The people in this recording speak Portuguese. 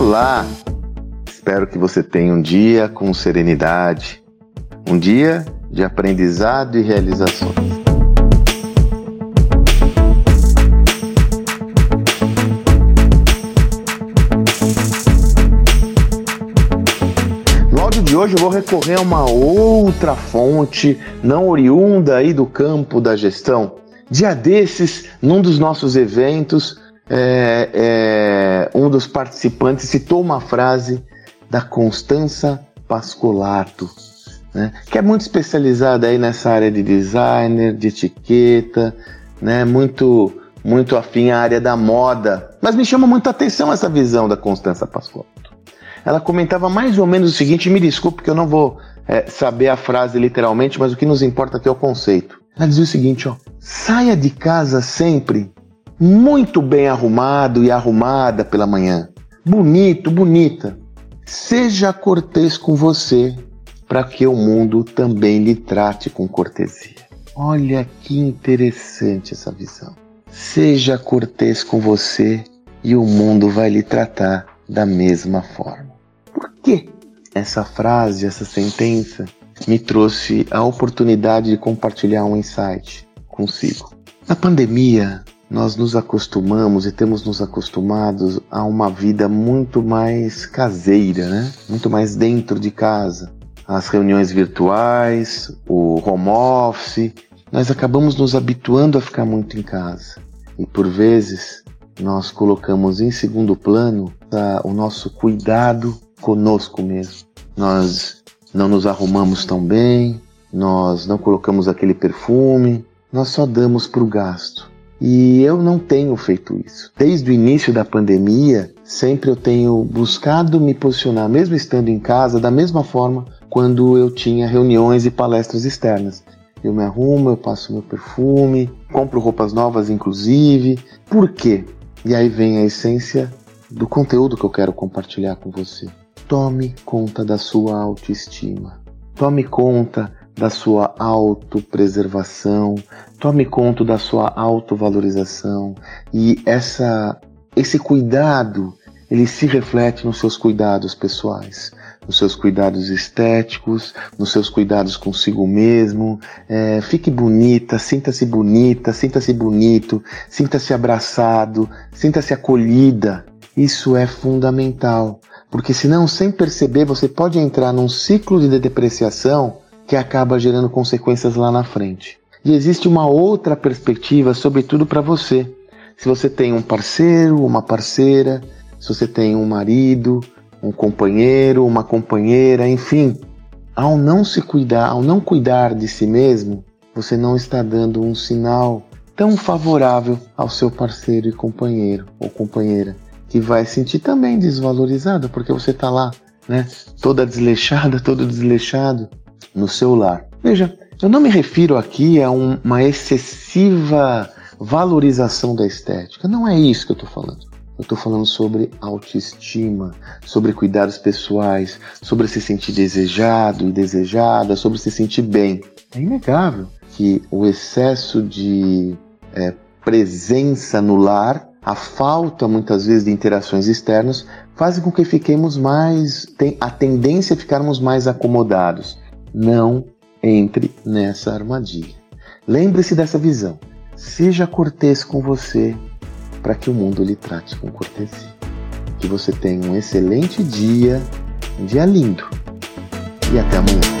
Olá! Espero que você tenha um dia com serenidade, um dia de aprendizado e realizações. De hoje eu vou recorrer a uma outra fonte, não oriunda aí do campo da gestão. Dia desses, num dos nossos eventos, é, é, um dos participantes citou uma frase da Constança Pascolato, né, que é muito especializada aí nessa área de designer, de etiqueta, né, muito muito afim à área da moda. Mas me chama muita atenção essa visão da Constança Pascolato. Ela comentava mais ou menos o seguinte, me desculpe que eu não vou é, saber a frase literalmente, mas o que nos importa aqui é o conceito. Ela dizia o seguinte, ó, saia de casa sempre muito bem arrumado e arrumada pela manhã. Bonito, bonita. Seja cortês com você, para que o mundo também lhe trate com cortesia. Olha que interessante essa visão. Seja cortês com você e o mundo vai lhe tratar da mesma forma. Por que essa frase, essa sentença me trouxe a oportunidade de compartilhar um insight consigo? Na pandemia, nós nos acostumamos e temos nos acostumados a uma vida muito mais caseira, né? Muito mais dentro de casa. As reuniões virtuais, o home office, nós acabamos nos habituando a ficar muito em casa. E por vezes nós colocamos em segundo plano tá, o nosso cuidado conosco mesmo. Nós não nos arrumamos tão bem, nós não colocamos aquele perfume, nós só damos para o gasto. E eu não tenho feito isso. Desde o início da pandemia, sempre eu tenho buscado me posicionar, mesmo estando em casa, da mesma forma quando eu tinha reuniões e palestras externas. Eu me arrumo, eu passo meu perfume, compro roupas novas, inclusive. Por quê? E aí vem a essência do conteúdo que eu quero compartilhar com você. Tome conta da sua autoestima. Tome conta da sua autopreservação, tome conta da sua autovalorização e essa esse cuidado ele se reflete nos seus cuidados pessoais, nos seus cuidados estéticos, nos seus cuidados consigo mesmo. É, fique bonita, sinta-se bonita, sinta-se bonito, sinta-se abraçado, sinta-se acolhida. Isso é fundamental, porque senão, sem perceber, você pode entrar num ciclo de depreciação que acaba gerando consequências lá na frente. E existe uma outra perspectiva, sobretudo para você. Se você tem um parceiro, uma parceira, se você tem um marido, um companheiro, uma companheira, enfim, ao não se cuidar, ao não cuidar de si mesmo, você não está dando um sinal tão favorável ao seu parceiro e companheiro ou companheira, que vai sentir também desvalorizado porque você está lá, né, toda desleixada, todo desleixado, no seu lar. Veja, eu não me refiro aqui a um, uma excessiva valorização da estética. Não é isso que eu estou falando. Eu estou falando sobre autoestima, sobre cuidados pessoais, sobre se sentir desejado e desejada, sobre se sentir bem. É inegável que o excesso de é, presença no lar, a falta muitas vezes de interações externas, fazem com que fiquemos mais. Tem a tendência a ficarmos mais acomodados. Não entre nessa armadilha. Lembre-se dessa visão. Seja cortês com você para que o mundo lhe trate com cortesia. Que você tenha um excelente dia, um dia lindo. E até amanhã.